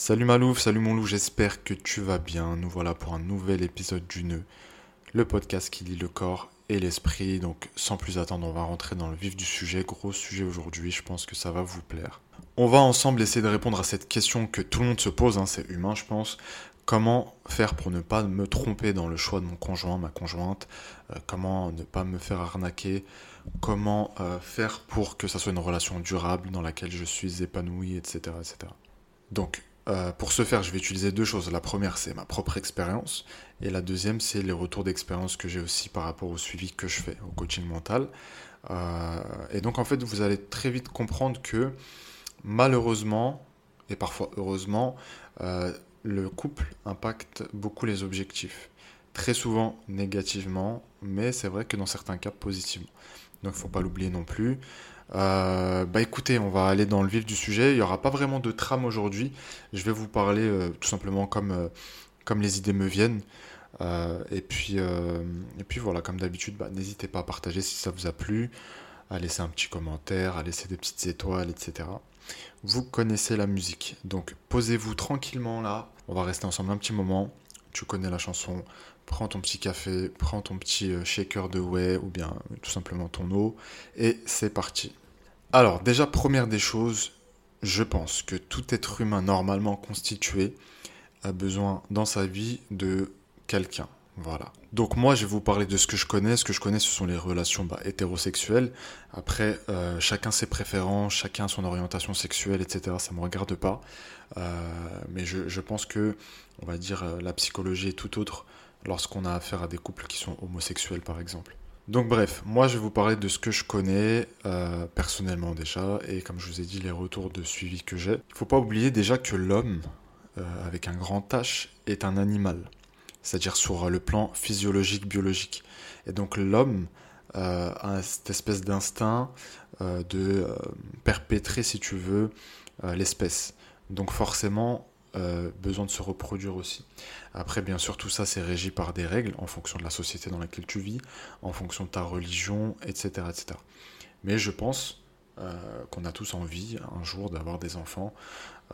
Salut Malouf, salut mon loup, j'espère que tu vas bien. Nous voilà pour un nouvel épisode du Nœud, le podcast qui lit le corps et l'esprit. Donc sans plus attendre, on va rentrer dans le vif du sujet. Gros sujet aujourd'hui, je pense que ça va vous plaire. On va ensemble essayer de répondre à cette question que tout le monde se pose, hein, c'est humain je pense. Comment faire pour ne pas me tromper dans le choix de mon conjoint, ma conjointe? Euh, Comment ne pas me faire arnaquer? Comment euh, faire pour que ça soit une relation durable dans laquelle je suis épanoui, etc. etc. Donc euh, pour ce faire, je vais utiliser deux choses. La première, c'est ma propre expérience. Et la deuxième, c'est les retours d'expérience que j'ai aussi par rapport au suivi que je fais, au coaching mental. Euh, et donc, en fait, vous allez très vite comprendre que malheureusement, et parfois heureusement, euh, le couple impacte beaucoup les objectifs. Très souvent négativement, mais c'est vrai que dans certains cas positivement. Donc, il ne faut pas l'oublier non plus. Euh, bah écoutez, on va aller dans le vif du sujet. Il n'y aura pas vraiment de trame aujourd'hui. Je vais vous parler euh, tout simplement comme, euh, comme les idées me viennent. et, puis, et puis voilà, comme d'habitude, bah, n'hésitez pas à partager si ça vous a plu, à laisser un petit commentaire, à laisser des petites étoiles, etc. Vous connaissez la musique, donc posez-vous tranquillement là. On va rester ensemble un petit moment. Tu connais la chanson, prends ton petit café, prends ton petit shaker de whey ou bien tout simplement ton eau et c'est parti. Alors déjà, première des choses, je pense que tout être humain normalement constitué a besoin dans sa vie de quelqu'un. Voilà. Donc moi, je vais vous parler de ce que je connais. Ce que je connais, ce sont les relations bah, hétérosexuelles. Après, euh, chacun ses préférences, chacun son orientation sexuelle, etc. Ça ne me regarde pas. Euh, mais je, pense que, on va dire, euh, la psychologie est tout autre lorsqu'on a affaire à des couples qui sont homosexuels, par exemple. Donc bref, moi je vais vous parler de ce que je connais euh, personnellement déjà, et comme je vous ai dit, les retours de suivi que j'ai. Il ne faut pas oublier déjà que l'homme, euh, avec un grand H, est un animal, c'est-à-dire sur le plan physiologique, biologique. Et donc l'homme euh, a cette espèce d'instinct de perpétrer, si tu veux, l'espèce. Donc forcément, besoin de se reproduire aussi. Après, bien sûr, tout ça, c'est régi par des règles en fonction de la société dans laquelle tu vis, en fonction de ta religion, etc. etc. Mais je pense euh, qu'on a tous envie un jour d'avoir des enfants,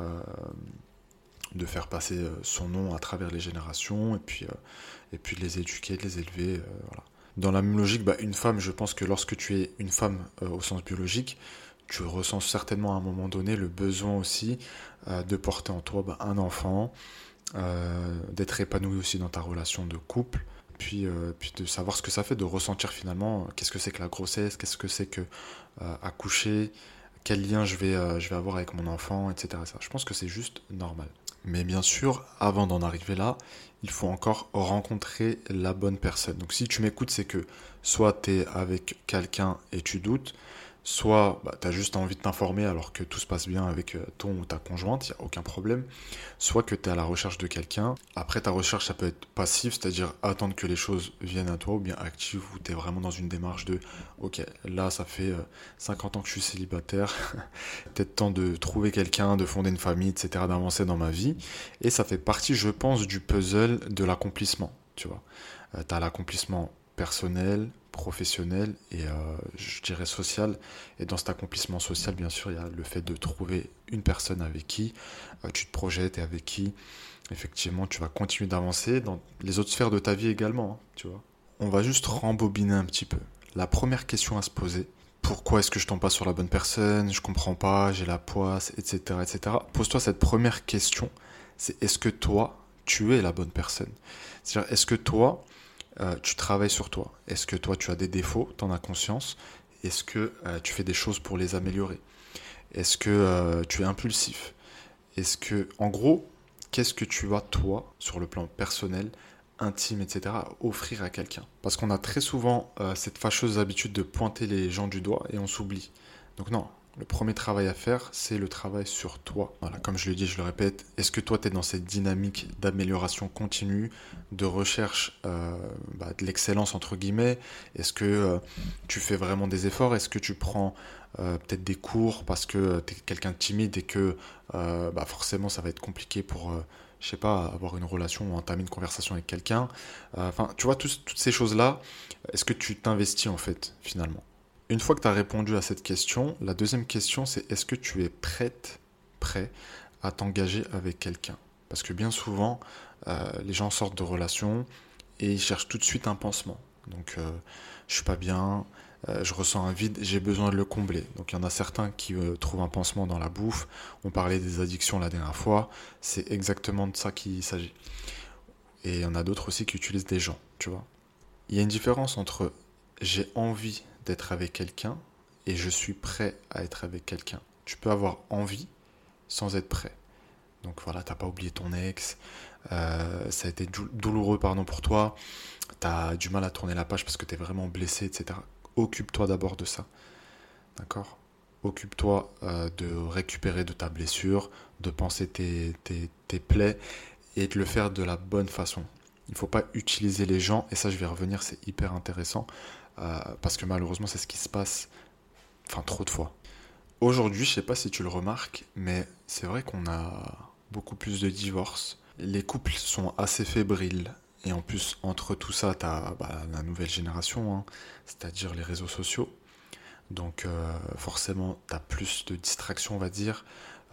euh, de faire passer son nom à travers les générations, et puis, et puis de les éduquer, de les élever. Dans la même logique, bah, une femme, je pense que lorsque tu es une femme au sens biologique, tu ressens certainement à un moment donné le besoin aussi euh, de porter en toi bah, un enfant, euh, d'être épanoui aussi dans ta relation de couple, puis, euh, puis de savoir ce que ça fait, de ressentir finalement qu'est-ce que c'est que la grossesse, qu'est-ce que c'est que accoucher, quel lien je vais, je vais avoir avec mon enfant, etc. Je pense que c'est juste normal. Mais bien sûr, avant d'en arriver là, il faut encore rencontrer la bonne personne. Donc si tu m'écoutes, c'est que soit tu es avec quelqu'un et tu doutes, soit bah, tu as juste envie de t'informer alors que tout se passe bien avec euh, ton ou ta conjointe, il n'y a aucun problème, soit que tu es à la recherche de quelqu'un. Après, ta recherche, ça peut être passive, c'est-à-dire attendre que les choses viennent à toi, ou bien active, où tu es vraiment dans une démarche de, ok, là, ça fait 50 euh, ans que je suis célibataire, peut-être temps de trouver quelqu'un, de fonder une famille, etc., d'avancer dans ma vie. Et ça fait partie, je pense, du puzzle de l'accomplissement, tu vois. Euh, tu as l'accomplissement personnel, professionnel et euh, je dirais social. Et dans cet accomplissement social, bien sûr, il y a le fait de trouver une personne avec qui euh, tu te projettes et avec qui, effectivement, tu vas continuer d'avancer dans les autres sphères de ta vie également. Hein, tu vois. On va juste rembobiner un petit peu. La première question à se poser, pourquoi est-ce que je tombe pas sur la bonne personne Je comprends pas, j'ai la poisse, etc., etc. Pose-toi cette première question. C'est est-ce que toi, tu es la bonne personne? C'est-à-dire, est-ce que toi, euh, tu travailles sur toi Est-ce que toi tu as des défauts, tu en as conscience? Est-ce que euh, tu fais des choses pour les améliorer? Est-ce que euh, tu es impulsif? Est-ce que, en gros, qu'est-ce que tu as toi, sur le plan personnel, intime, etc., offrir à quelqu'un? Parce qu'on a très souvent cette fâcheuse habitude de pointer les gens du doigt et on s'oublie. Donc non, le premier travail à faire, c'est le travail sur toi. Voilà, comme je le dis, je le répète, est-ce que toi, tu es dans cette dynamique d'amélioration continue, de recherche euh, bah, de l'excellence, entre guillemets? Est-ce que euh, tu fais vraiment des efforts? Est-ce que tu prends euh, peut-être des cours parce que tu es quelqu'un de timide et que bah, forcément, ça va être compliqué pour je sais pas, avoir une relation ou entamer une conversation avec quelqu'un? Enfin, tu vois, toutes ces choses-là, est-ce que tu t'investis en fait, finalement? Une fois que tu as répondu à cette question, la deuxième question c'est est-ce que tu es prête, prêt à t'engager avec quelqu'un? Parce que bien souvent, euh, les gens sortent de relations et ils cherchent tout de suite un pansement. Donc, euh, je suis pas bien, euh, je ressens un vide, j'ai besoin de le combler. Donc, il y en a certains qui trouvent un pansement dans la bouffe. On parlait des addictions la dernière fois. C'est exactement de ça qu'il s'agit. Et il y en a d'autres aussi qui utilisent des gens, tu vois. Il y a une différence entre j'ai envie d'être avec quelqu'un et je suis prêt à être avec quelqu'un. Tu peux avoir envie sans être prêt. Donc voilà, t'as pas oublié ton ex, euh, ça a été douloureux pardon pour toi, tu as du mal à tourner la page parce que tu es vraiment blessé, etc. Occupe-toi d'abord de ça. D'accord? Occupe-toi euh, de récupérer de ta blessure, de penser tes, tes, plaies et de le faire de la bonne façon. Il ne faut pas utiliser les gens, et ça je vais revenir, c'est hyper intéressant, parce que malheureusement c'est ce qui se passe, enfin trop de fois. Aujourd'hui, je sais pas si tu le remarques, mais c'est vrai qu'on a beaucoup plus de divorces. Les couples sont assez fébriles. Et en plus, entre tout ça, tu as bah, la nouvelle génération, hein, c'est-à-dire les réseaux sociaux. Donc euh, forcément, tu as plus de distractions, on va dire,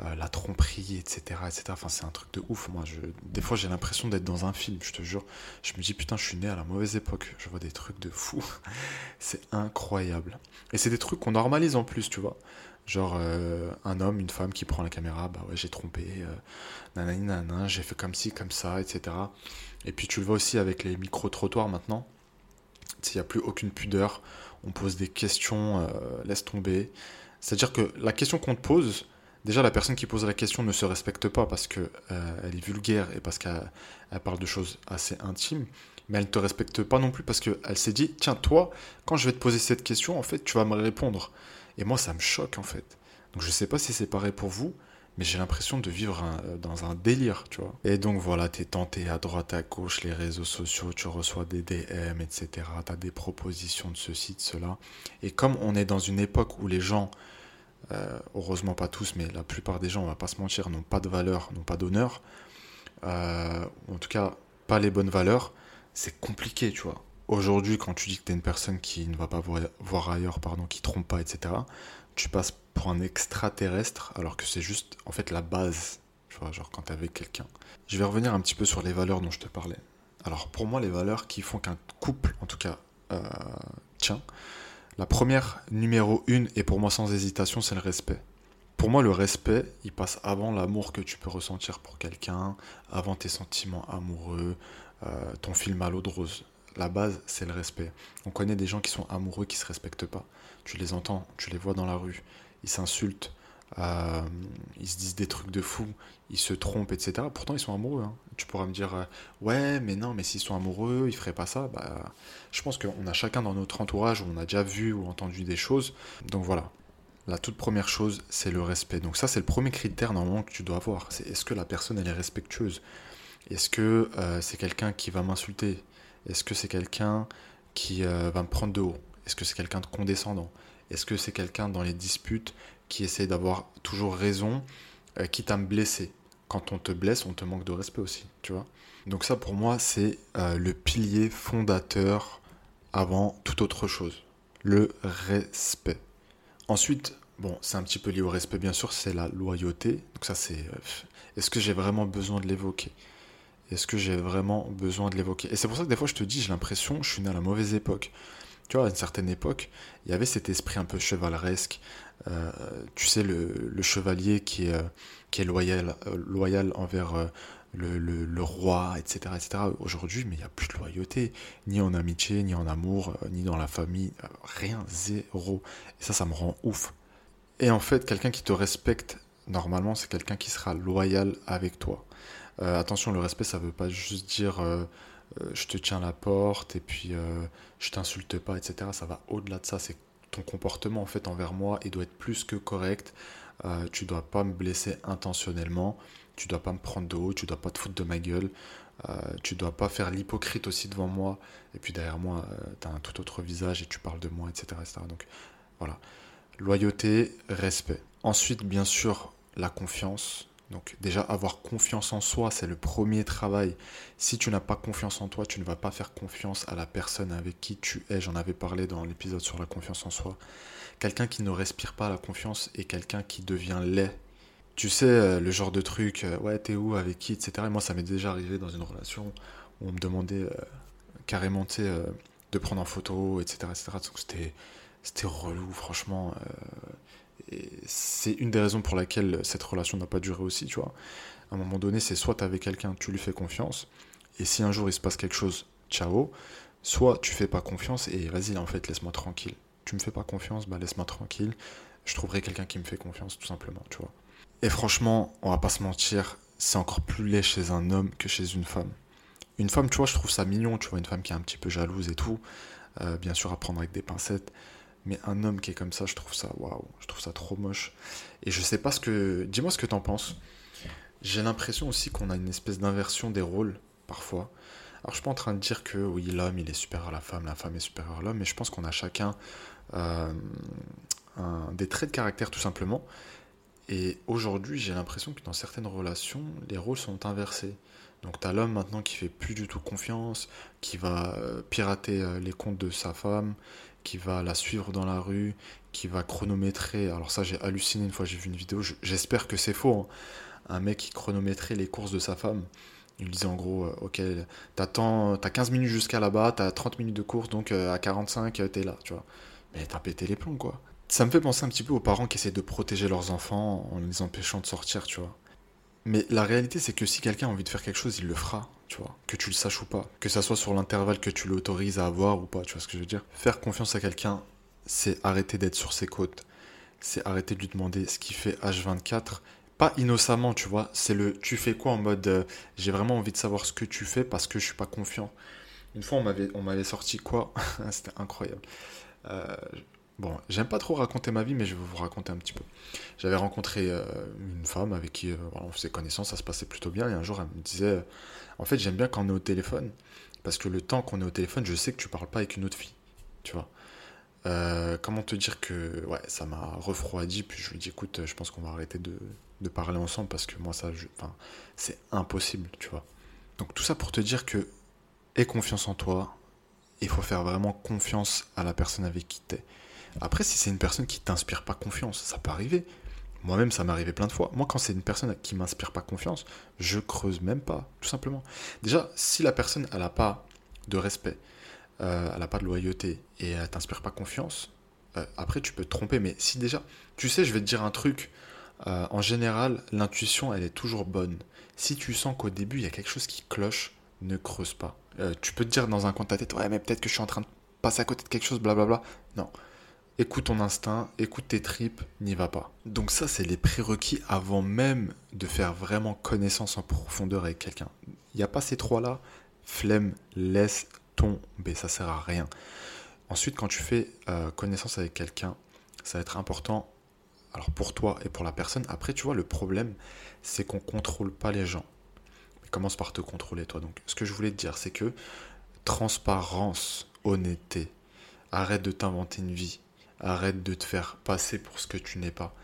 euh, la tromperie, etc. etc. C'est un truc de ouf. Moi, je... des fois, j'ai l'impression d'être dans un film, je te jure. Je me dis, putain, je suis né à la mauvaise époque. Je vois des trucs de fou. c'est incroyable. Et c'est des trucs qu'on normalise en plus, tu vois. Genre euh, un homme, une femme qui prend la caméra, bah ouais, j'ai trompé, euh, nanani, j'ai fait comme ci, comme ça, etc. Et puis tu le vois aussi avec les micro-trottoirs maintenant. Il n'y a plus aucune pudeur, on pose des questions, euh, laisse tomber. C'est-à-dire que la question qu'on te pose, déjà la personne qui pose la question ne se respecte pas parce qu'elle elle est vulgaire et parce qu'elle parle de choses assez intimes, mais elle ne te respecte pas non plus parce qu'elle s'est dit, tiens, toi, quand je vais te poser cette question, en fait, tu vas me répondre. Et moi, ça me choque en fait. Donc je sais pas si c'est pareil pour vous, mais j'ai l'impression de vivre dans un délire, tu vois. Et donc voilà, t'es tenté à droite, à gauche, les réseaux sociaux, tu reçois des DM, etc. T'as des propositions de ceci, de cela. Et comme on est dans une époque où les gens, euh, heureusement pas tous, mais la plupart des gens, on va pas se mentir, n'ont pas de valeur, n'ont pas d'honneur, euh, en tout cas pas les bonnes valeurs, c'est compliqué, tu vois. Aujourd'hui, quand tu dis que tu es une personne qui ne va pas voir ailleurs, pardon, qui trompe pas, etc., tu passes pour un extraterrestre, alors que c'est juste, en fait, la base, tu vois, genre quand tu es avec quelqu'un. Je vais revenir un petit peu sur les valeurs dont je te parlais. Alors, pour moi, les valeurs qui font qu'un couple, en tout cas, euh, tient, la première, numéro une, et pour moi sans hésitation, c'est le respect. Pour moi, le respect, il passe avant l'amour que tu peux ressentir pour quelqu'un, avant tes sentiments amoureux, euh, ton film à l'eau de rose la base, c'est le respect. On connaît des gens qui sont amoureux, qui se respectent pas. Tu les entends, tu les vois dans la rue, ils s'insultent, euh, ils se disent des trucs de fou, ils se trompent, etc. Pourtant, ils sont amoureux. Hein. Tu pourras me dire, euh, ouais, mais non, mais s'ils sont amoureux, ils feraient pas ça. Bah, je pense qu'on a chacun dans notre entourage où on a déjà vu ou entendu des choses. Donc voilà. La toute première chose, c'est le respect. Donc ça, c'est le premier critère normalement que tu dois avoir. Est-ce que la personne, elle est respectueuse? Est-ce que euh, c'est quelqu'un qui va m'insulter? Est-ce que c'est quelqu'un qui va me prendre de haut? Est-ce que c'est quelqu'un de condescendant? Est-ce que c'est quelqu'un dans les disputes qui essaie d'avoir toujours raison, euh, quitte à me blesser Quand on te blesse, on te manque de respect aussi, tu vois Donc ça, pour moi, c'est euh, le pilier fondateur avant toute autre chose. Le respect. Ensuite, bon, c'est un petit peu lié au respect, bien sûr, c'est la loyauté. Donc ça, c'est... Est-ce que j'ai vraiment besoin de l'évoquer? Est-ce que j'ai vraiment besoin de l'évoquer? Et c'est pour ça que des fois je te dis, j'ai l'impression, je suis né à la mauvaise époque. Tu vois, à une certaine époque, il y avait cet esprit un peu chevaleresque. Euh, tu sais, le, chevalier qui est, euh, loyal, euh, loyal envers le, roi, etc. etc. Aujourd'hui, mais il n'y a plus de loyauté, ni en amitié, ni en amour, ni dans la famille. rien, zéro. Et ça, ça me rend ouf. Et en fait, quelqu'un qui te respecte, normalement, c'est quelqu'un qui sera loyal avec toi. Attention, le respect, ça veut pas juste dire je te tiens la porte et puis je t'insulte pas, etc. Ça va au-delà de ça. C'est ton comportement en fait envers moi, il doit être plus que correct. tu dois pas me blesser intentionnellement. Tu dois pas me prendre de haut. Tu dois pas te foutre de ma gueule. tu dois pas faire l'hypocrite aussi devant moi. Et puis derrière moi, tu as un tout autre visage et tu parles de moi, etc., etc. Donc voilà. Loyauté, respect. Ensuite, bien sûr, la confiance. Donc déjà, avoir confiance en soi, c'est le premier travail. Si tu n'as pas confiance en toi, tu ne vas pas faire confiance à la personne avec qui tu es. J'en avais parlé dans l'épisode sur la confiance en soi. Quelqu'un qui ne respire pas la confiance est quelqu'un qui devient laid. Tu sais, euh, le genre de truc, euh, ouais, t'es où, avec qui, etc. Et moi, ça m'est déjà arrivé dans une relation où on me demandait euh, carrément, de prendre en photo, etc. etc. Donc c'était, relou, franchement. et c'est une des raisons pour laquelle cette relation n'a pas duré aussi, tu vois. À un moment donné, c'est soit t'es avec quelqu'un, tu lui fais confiance, et si un jour il se passe quelque chose, ciao. Soit tu fais pas confiance et vas-y, en fait, laisse-moi tranquille. Tu me fais pas confiance, bah laisse-moi tranquille. Je trouverai quelqu'un qui me fait confiance, tout simplement, tu vois. Et franchement, on va pas se mentir, c'est encore plus laid chez un homme que chez une femme. Une femme, tu vois, je trouve ça mignon, tu vois, une femme qui est un petit peu jalouse et tout. Euh, bien sûr, à prendre avec des pincettes. Mais un homme qui est comme ça, je trouve ça, waouh, je trouve ça trop moche. Et je sais pas ce que. Dis-moi ce que t'en penses. J'ai l'impression aussi qu'on a une espèce d'inversion des rôles, parfois. Alors, je suis pas en train de dire que oui, l'homme, il est supérieur à la femme, la femme est supérieure à l'homme, mais je pense qu'on a chacun euh, des traits de caractère, tout simplement. Et aujourd'hui, j'ai l'impression que dans certaines relations, les rôles sont inversés. Donc tu as l'homme maintenant qui fait plus du tout confiance, qui va euh, pirater euh, les comptes de sa femme, qui va la suivre dans la rue, qui va chronométrer. Alors ça, j'ai halluciné une fois, j'ai vu une vidéo, j'espère que c'est faux. Hein. Un mec qui chronométrait les courses de sa femme. Il disait en gros, euh, ok, t'as 15 minutes jusqu'à là-bas, t'as 30 minutes de course, donc à 45, t'es là, tu vois. Mais t'as pété les plombs, quoi. Ça me fait penser un petit peu aux parents qui essaient de protéger leurs enfants en les empêchant de sortir, tu vois. Mais la réalité, c'est que si quelqu'un a envie de faire quelque chose, il le fera, tu vois. Que tu le saches ou pas. Que ça soit sur l'intervalle que tu l'autorises à avoir ou pas, tu vois ce que je veux dire. Faire confiance à quelqu'un, c'est arrêter d'être sur ses côtes. C'est arrêter de lui demander ce qu'il fait H24. Pas innocemment, tu vois. C'est le tu fais quoi en mode euh, j'ai vraiment envie de savoir ce que tu fais parce que je suis pas confiant. Une fois, on m'avait, sorti quoi? C'était incroyable. Euh, Bon, j'aime pas trop raconter ma vie, mais je vais vous raconter un petit peu. J'avais rencontré euh, une femme avec qui euh, on faisait connaissance, ça se passait plutôt bien, et un jour elle me disait En fait, j'aime bien quand on est au téléphone, parce que le temps qu'on est au téléphone, je sais que tu parles pas avec une autre fille, tu vois. Euh, comment te dire que ouais, ça m'a refroidi, puis je lui dis Écoute, je pense qu'on va arrêter de, de, parler ensemble, parce que moi, ça, c'est impossible, tu vois. Donc, tout ça pour te dire que aie confiance en toi, il faut faire vraiment confiance à la personne avec qui t'es. Après, si c'est une personne qui t'inspire pas confiance, ça peut arriver. Moi-même, ça m'est arrivé plein de fois. Moi, quand c'est une personne qui m'inspire pas confiance, je creuse même pas, tout simplement. Déjà, si la personne, elle n'a pas de respect, euh, elle n'a pas de loyauté et elle t'inspire pas confiance, euh, après, tu peux te tromper. Mais si déjà, tu sais, je vais te dire un truc. Euh, en général, l'intuition, elle est toujours bonne. Si tu sens qu'au début, il y a quelque chose qui cloche, ne creuse pas. tu peux te dire dans un coin de ta tête, ouais, mais peut-être que je suis en train de passer à côté de quelque chose, blablabla. Non écoute ton instinct, écoute tes tripes, n'y va pas. Donc ça, c'est les prérequis avant même de faire vraiment connaissance en profondeur avec quelqu'un. Il n'y a pas ces trois-là, flemme, laisse tomber, ça sert à rien. Ensuite, quand tu fais euh, connaissance avec quelqu'un, ça va être important, alors pour toi et pour la personne. Après, tu vois, le problème, c'est qu'on ne contrôle pas les gens. Mais commence par te contrôler, toi. Donc, ce que je voulais te dire, c'est que transparence, honnêteté, arrête de t'inventer une vie Arrête de te faire passer pour ce que tu n'es pas.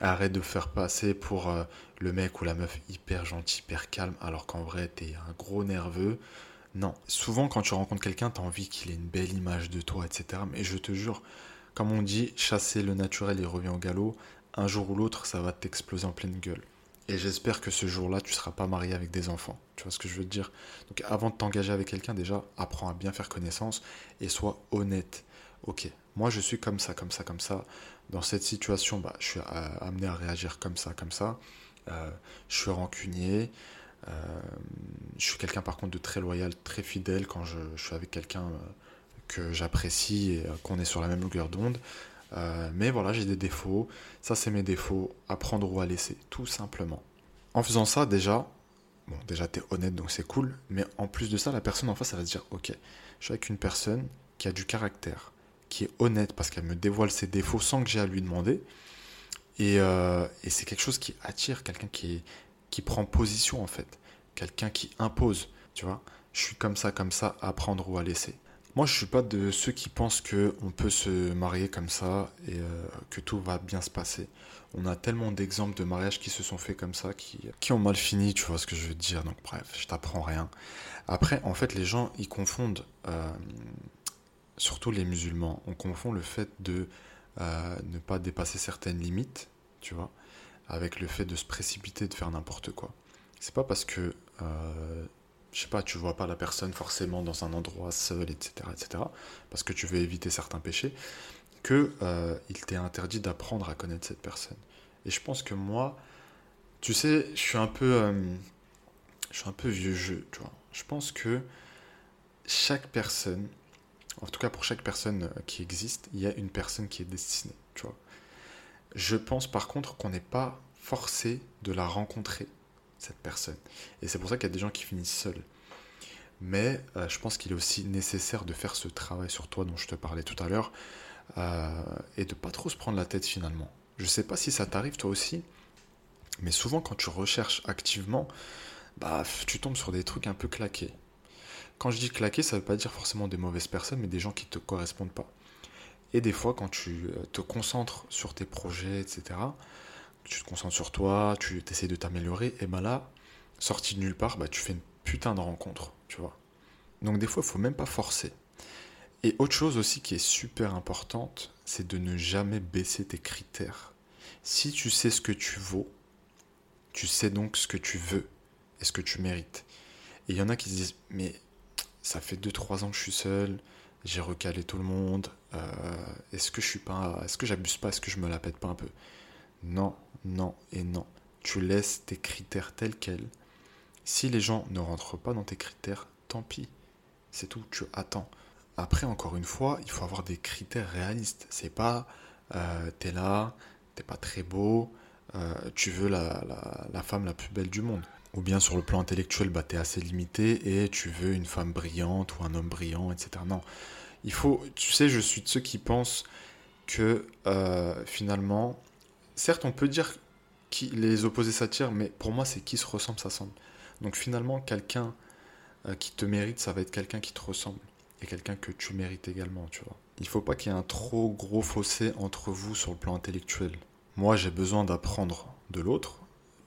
Arrête de faire passer pour euh, le mec ou la meuf hyper gentil, hyper calme, alors qu'en vrai, t'es un gros nerveux. Non. Souvent, quand tu rencontres quelqu'un, t'as envie qu'il ait une belle image de toi, etc. Mais je te jure, comme on dit, chasser le naturel et revient au galop, un jour ou l'autre, ça va t'exploser en pleine gueule. Et j'espère que ce jour-là, tu ne seras pas marié avec des enfants. Tu vois ce que je veux dire? Donc avant de t'engager avec quelqu'un, déjà, apprends à bien faire connaissance et sois honnête. Ok, moi je suis comme ça, comme ça, comme ça. Dans cette situation, bah, je suis euh, amené à réagir comme ça, comme ça. Euh, je suis rancunier. Euh, je suis quelqu'un par contre de très loyal, très fidèle quand je, suis avec quelqu'un que j'apprécie et qu'on est sur la même longueur d'onde. mais voilà, j'ai des défauts. Ça, c'est mes défauts. Apprendre ou à laisser, tout simplement. En faisant ça, déjà, bon, déjà, t'es honnête, donc c'est cool. Mais en plus de ça, la personne en face, elle va se dire, ok, je suis avec une personne qui a du caractère, qui est honnête parce qu'elle me dévoile ses défauts sans que j'ai à lui demander. Et, euh, et c'est quelque chose qui attire, quelqu'un qui, qui prend position en fait, quelqu'un qui impose, tu vois. Je suis comme ça, comme ça, à prendre ou à laisser. Moi, je suis pas de ceux qui pensent que on peut se marier comme ça et euh, que tout va bien se passer. On a tellement d'exemples de mariages qui se sont faits comme ça, qui, qui ont mal fini, tu vois ce que je veux dire. Donc bref, je t'apprends rien. Après, en fait, les gens, ils confondent euh, surtout les musulmans, on confond le fait de euh, ne pas dépasser certaines limites, tu vois, avec le fait de se précipiter, de faire n'importe quoi. C'est pas parce que, euh, je sais pas, tu vois pas la personne forcément dans un endroit seul, etc., etc., parce que tu veux éviter certains péchés, que euh, il t'est interdit d'apprendre à connaître cette personne. Et je pense que moi, tu sais, je suis un peu, je suis un peu vieux jeu, tu vois. Je pense que chaque personne, en tout cas pour chaque personne euh, qui existe, il y a une personne qui est destinée. Je pense par contre qu'on n'est pas forcé de la rencontrer, cette personne. Et c'est pour ça qu'il y a des gens qui finissent seuls. Mais euh, je pense qu'il est aussi nécessaire de faire ce travail sur toi dont je te parlais tout à l'heure euh, et de pas trop se prendre la tête finalement. Je sais pas si ça t'arrive toi aussi, mais souvent quand tu recherches activement, bah tu tombes sur des trucs un peu claqués. Quand je dis claqués, ça veut pas dire forcément des mauvaises personnes, mais des gens qui te correspondent pas. Et des fois, quand tu euh, te concentres sur tes projets, etc., tu te concentres sur toi, tu essaies de t'améliorer, et ben là, sorti de nulle part, bah, tu fais une putain de rencontre, tu vois. Donc des fois, il faut même pas forcer. Et autre chose aussi qui est super importante, c'est de ne jamais baisser tes critères. Si tu sais ce que tu vaux, tu sais donc ce que tu veux et ce que tu mérites. Et il y en a qui se disent, mais ça fait 2-3 ans que je suis seul, j'ai recalé tout le monde, euh, est-ce que je suis pas, est-ce que j'abuse pas, est-ce que je me la pète pas un peu? Non, non et non. Tu laisses tes critères tels quels. Si les gens ne rentrent pas dans tes critères, tant pis. C'est tout, tu attends. Après, encore une fois, il faut avoir des critères réalistes. C'est pas, euh, t'es là, t'es pas très beau, euh, tu veux la, la, femme la plus belle du monde. Ou bien sur le plan intellectuel, bah, t'es assez limité et tu veux une femme brillante ou un homme brillant, etc. Non. Il faut, tu sais, je suis de ceux qui pensent que euh, finalement, certes, on peut dire que les opposés s'attirent, mais pour moi, c'est qui se ressemble, ça semble. Donc finalement, quelqu'un euh, qui te mérite, ça va être quelqu'un qui te ressemble. Et quelqu'un que tu mérites également, tu vois. Il faut pas qu'il y ait un trop gros fossé entre vous sur le plan intellectuel. Moi, j'ai besoin d'apprendre de l'autre.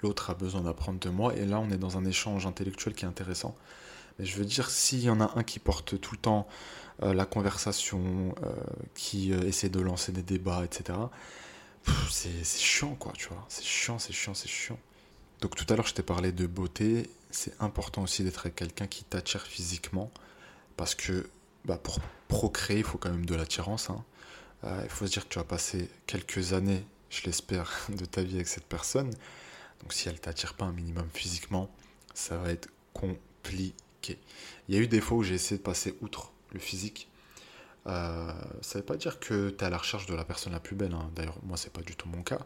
L'autre a besoin d'apprendre de moi. Et là, on est dans un échange intellectuel qui est intéressant. Mais je veux dire, s'il y en a un qui porte tout le temps euh, la conversation, qui essaie de lancer des débats, etc., c'est chiant, quoi, tu vois. C'est chiant, c'est chiant, c'est chiant. Donc tout à l'heure, je t'ai parlé de beauté. C'est important aussi d'être avec quelqu'un qui t'attire physiquement. Parce que bah, pour procréer, il faut quand même de l'attirance. Hein. Euh, il faut se dire que tu vas passer quelques années, je l'espère, de ta vie avec cette personne. Donc si elle t'attire pas un minimum physiquement, ça va être compliqué. Il y a eu des fois où j'ai essayé de passer outre le physique euh, ça ne veut pas dire que tu es à la recherche de la personne la plus belle. Hein. D'ailleurs, moi, c'est pas du tout mon cas.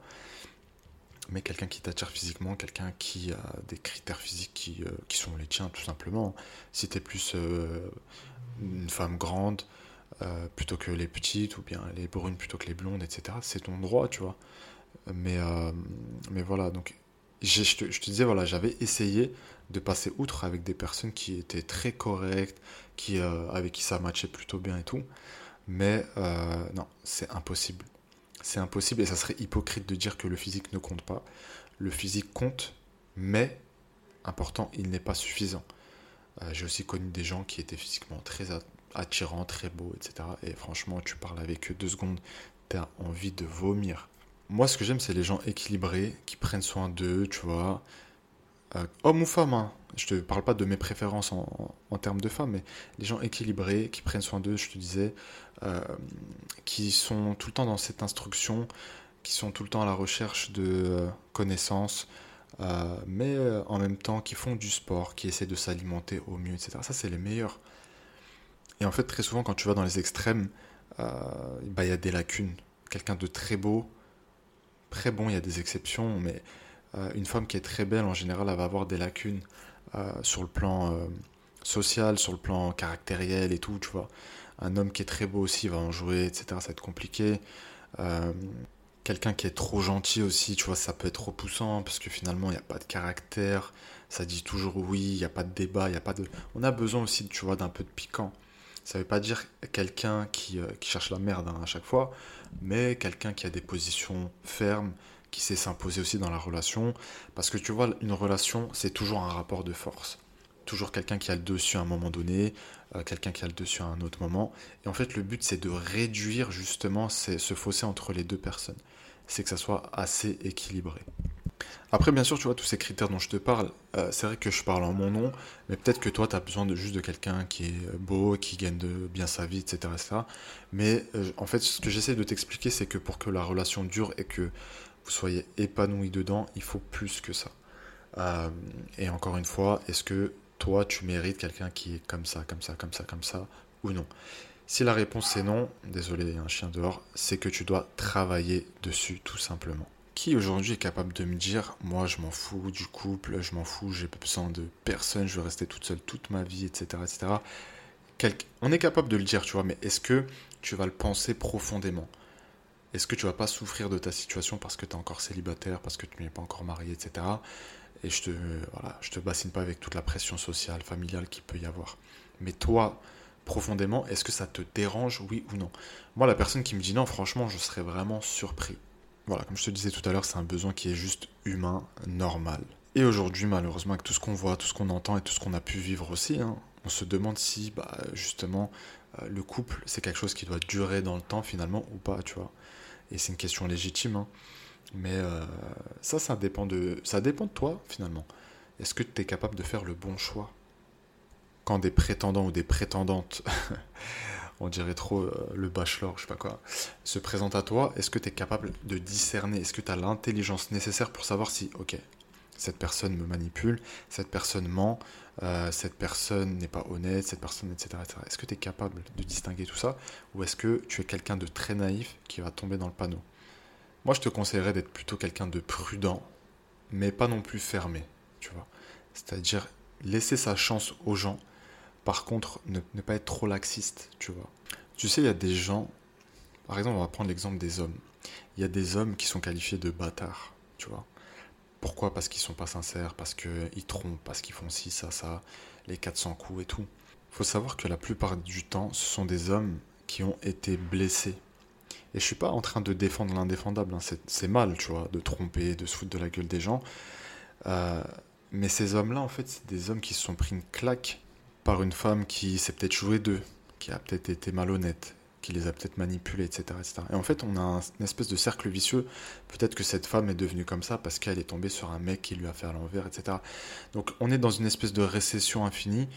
Mais quelqu'un qui t'attire physiquement, quelqu'un qui a des critères physiques qui, euh, sont les tiens, tout simplement. Si tu es plus euh, une femme grande plutôt que les petites, ou bien les brunes plutôt que les blondes, etc., c'est ton droit, tu vois. Mais, mais voilà, donc je te, disais, voilà, j'avais essayé de passer outre avec des personnes qui étaient très correctes, qui, euh, avec qui ça matchait plutôt bien et tout. Mais euh, non, c'est impossible. C'est impossible et ça serait hypocrite de dire que le physique ne compte pas. Le physique compte, mais important, il n'est pas suffisant. Euh, j'ai aussi connu des gens qui étaient physiquement très attirants, très beaux, etc. Et franchement, tu parles avec eux deux secondes, tu as envie de vomir. Moi, ce que j'aime, c'est les gens équilibrés, qui prennent soin d'eux, tu vois. Euh, homme ou femme, hein. je te parle pas de mes préférences en, termes de femmes, mais les gens équilibrés, qui prennent soin d'eux, je te disais, euh, qui sont tout le temps dans cette instruction, qui sont tout le temps à la recherche de euh, connaissances, mais en même temps qui font du sport, qui essaient de s'alimenter au mieux, etc. Ça, c'est les meilleurs. Et en fait, très souvent, quand tu vas dans les extrêmes, bah, il y a des lacunes. Quelqu'un de très beau, très bon, il y a des exceptions, mais euh, une femme qui est très belle, en général, elle va avoir des lacunes euh, sur le plan euh, social, sur le plan caractériel et tout, tu vois. Un homme qui est très beau aussi va en jouer, etc. Ça va être compliqué. Quelqu'un qui est trop gentil aussi, tu vois, ça peut être repoussant parce que finalement, il n'y a pas de caractère. Ça dit toujours oui, il n'y a pas de débat, il y a pas de... On a besoin aussi, tu vois, d'un peu de piquant. Ça ne veut pas dire quelqu'un qui, qui, cherche la merde hein, à chaque fois, mais quelqu'un qui a des positions fermes, qui sait s'imposer aussi dans la relation. Parce que tu vois, une relation, c'est toujours un rapport de force. Toujours quelqu'un qui a le dessus à un moment donné, euh, quelqu'un qui a le dessus à un autre moment. Et en fait, le but, c'est de réduire justement ce fossé entre les deux personnes. C'est que ça soit assez équilibré. Après, bien sûr, tu vois, tous ces critères dont je te parle, euh, c'est vrai que je parle en mon nom, mais peut-être que toi, tu as besoin juste de quelqu'un qui est beau, qui gagne de bien sa vie, etc. Mais euh, en fait, ce que j'essaie de t'expliquer, c'est que pour que la relation dure et que vous soyez épanoui dedans, il faut plus que ça. Euh, et encore une fois, est-ce que toi, tu mérites quelqu'un qui est comme ça, comme ça, comme ça, comme ça, ou non? Si la réponse est non, désolé, un chien dehors, c'est que tu dois travailler dessus, tout simplement qui aujourd'hui est capable de me dire moi je m'en fous du couple, je m'en fous, j'ai besoin de personne, je veux rester toute seule toute ma vie, etc. etc. On est capable de le dire, tu vois, mais est-ce que tu vas le penser profondément? Est-ce que tu vas pas souffrir de ta situation parce que tu es encore célibataire, parce que tu n'es pas encore marié, etc. Et je te, voilà, je te bassine pas avec toute la pression sociale, familiale qu'il peut y avoir. Mais toi, profondément, est-ce que ça te dérange, oui ou non? Moi, la personne qui me dit non, franchement, je serais vraiment surpris. Voilà, comme je te disais tout à l'heure, c'est un besoin qui est juste humain, normal. Et aujourd'hui, malheureusement, avec tout ce qu'on voit, tout ce qu'on entend et tout ce qu'on a pu vivre aussi, hein, on se demande si, bah, justement, euh, le couple, c'est quelque chose qui doit durer dans le temps finalement ou pas, tu vois. Et c'est une question légitime, hein. mais euh, ça, ça dépend, de, ça dépend de toi finalement. Est-ce que tu es capable de faire le bon choix? Quand des prétendants ou des prétendantes on dirait trop euh, le bachelor, je sais pas quoi, se présente à toi, est-ce que tu es capable de discerner Est-ce que tu as l'intelligence nécessaire pour savoir si, ok, cette personne me manipule, cette personne ment, euh, cette personne n'est pas honnête, cette personne, etc. etc. Est-ce que tu es capable de distinguer tout ça Ou est-ce que tu es quelqu'un de très naïf qui va tomber dans le panneau? Moi, je te conseillerais d'être plutôt quelqu'un de prudent, mais pas non plus fermé, tu vois. C'est-à-dire laisser sa chance aux gens par contre, ne, pas être trop laxiste, tu vois. Tu sais, il y a des gens, par exemple, on va prendre l'exemple des hommes. Il y a des hommes qui sont qualifiés de bâtards, tu vois. Pourquoi? Parce qu'ils sont pas sincères, parce qu'ils trompent, parce qu'ils font ci, ça, ça, les 400 coups et tout. Faut savoir que la plupart du temps, ce sont des hommes qui ont été blessés. Et je suis pas en train de défendre l'indéfendable, hein. c'est mal, tu vois, de tromper, de se foutre de la gueule des gens. Euh, mais ces hommes-là, en fait, c'est des hommes qui se sont pris une claque par une femme qui s'est peut-être jouée d'eux, qui a peut-être été malhonnête, qui les a peut-être manipulés, etc., etc. Et en fait, on a un, une espèce de cercle vicieux. Peut-être que cette femme est devenue comme ça parce qu'elle est tombée sur un mec qui lui a fait à l'envers, etc. Donc on est dans une espèce de récession infinie.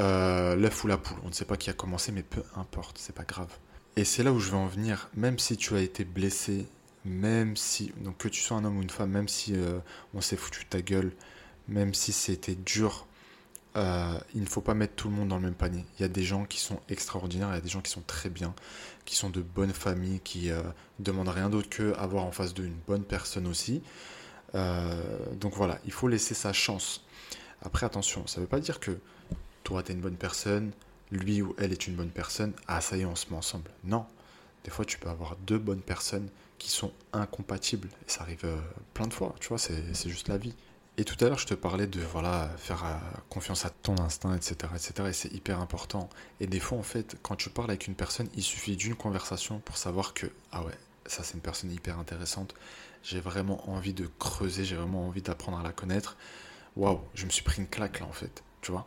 Euh, l'œuf ou la poule, on ne sait pas qui a commencé, mais peu importe, c'est pas grave. Et c'est là où je vais en venir. Même si tu as été blessé, même si, donc que tu sois un homme ou une femme, même si euh, on s'est foutu ta gueule, même si c'était dur euh, il ne faut pas mettre tout le monde dans le même panier. Il y a des gens qui sont extraordinaires, il y a des gens qui sont très bien, qui sont de bonnes familles, qui euh, demandent rien d'autre que avoir en face d'eux une bonne personne aussi. Euh, donc voilà, il faut laisser sa chance. Après, attention, ça ne veut pas dire que toi, tu es une bonne personne, lui ou elle est une bonne personne, ah ça y est, on se met ensemble. Non. Des fois, tu peux avoir deux bonnes personnes qui sont incompatibles. Ça arrive plein de fois, tu vois, c'est juste la vie. Et tout à l'heure, je te parlais de voilà, faire euh, confiance à ton instinct, etc. etc. et c'est hyper important. Et des fois, en fait, quand tu parles avec une personne, il suffit d'une conversation pour savoir que, ah ouais, ça c'est une personne hyper intéressante. J'ai vraiment envie de creuser, j'ai vraiment envie d'apprendre à la connaître. Waouh, je me suis pris une claque là, en fait, tu vois.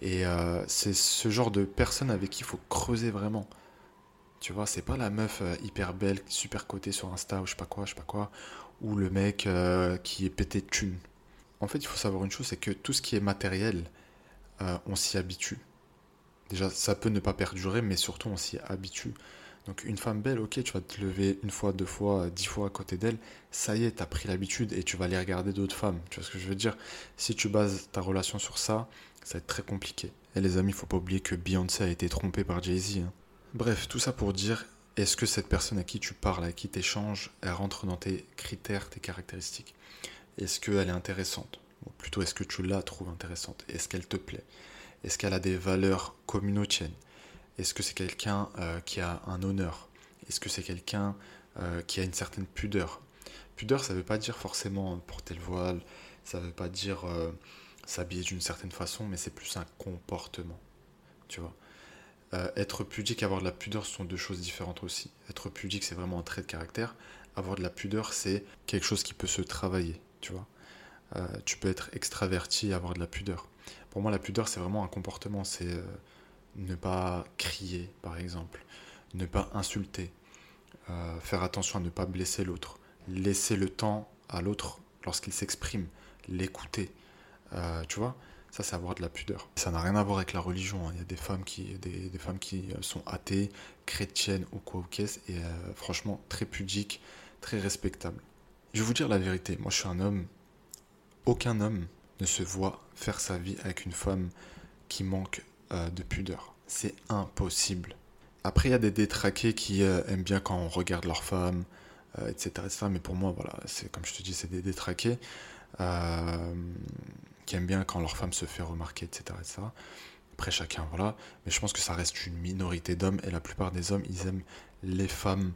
Et euh, c'est ce genre de personne avec qui il faut creuser vraiment. Tu vois, c'est pas la meuf euh, hyper belle, super cotée sur Insta ou je sais pas quoi, je sais pas quoi, ou le mec qui est pété de thunes en fait, il faut savoir une chose, c'est que tout ce qui est matériel, euh, on s'y habitue. Déjà, ça peut ne pas perdurer, mais surtout, on s'y habitue. Donc, une femme belle, ok, tu vas te lever une fois, deux fois, dix fois à côté d'elle, ça y est, tu as pris l'habitude et tu vas aller regarder d'autres femmes. Tu vois ce que je veux dire? Si tu bases ta relation sur ça, ça va être très compliqué. Et les amis, faut pas oublier que Beyoncé a été trompée par Jay-Z. Hein. Bref, tout ça pour dire, est-ce que cette personne à qui tu parles, à qui tu échanges, elle rentre dans tes critères, tes caractéristiques? Est-ce qu'elle est intéressante? Ou plutôt, est-ce que tu la trouves intéressante? Est-ce qu'elle te plaît? Est-ce qu'elle a des valeurs communautaires Est-ce que c'est quelqu'un euh, qui a un honneur? Est-ce que c'est quelqu'un euh, qui a une certaine pudeur? Pudeur, ça ne veut pas dire forcément porter le voile, ça ne veut pas dire euh, s'habiller d'une certaine façon, mais c'est plus un comportement. Tu vois? Être pudique et avoir de la pudeur sont deux choses différentes aussi. Être pudique, c'est vraiment un trait de caractère. Avoir de la pudeur, c'est quelque chose qui peut se travailler tu vois. Euh, tu peux être extraverti et avoir de la pudeur. Pour moi, la pudeur, c'est vraiment un comportement. C'est euh, ne pas crier, par exemple, ne pas insulter, euh, faire attention à ne pas blesser l'autre, laisser le temps à l'autre lorsqu'il s'exprime, l'écouter. Tu vois ça, c'est avoir de la pudeur. Ça n'a rien à voir avec la religion. Hein. Il y a des femmes qui, des, femmes qui sont athées, chrétiennes ou quoi ou qu'est-ce, et franchement, très pudiques, très respectables. Je vais vous dire la vérité. Moi, je suis un homme. Aucun homme ne se voit faire sa vie avec une femme qui manque de pudeur. C'est impossible. Après, il y a des détraqués qui aiment bien quand on regarde leur femme, etc., etc., Mais pour moi, voilà, c'est comme je te dis, c'est des détraqués. Euh, qui aiment bien quand leur femme se fait remarquer, etc., Après, chacun, voilà. Mais je pense que ça reste une minorité d'hommes, et la plupart des hommes, ils aiment les femmes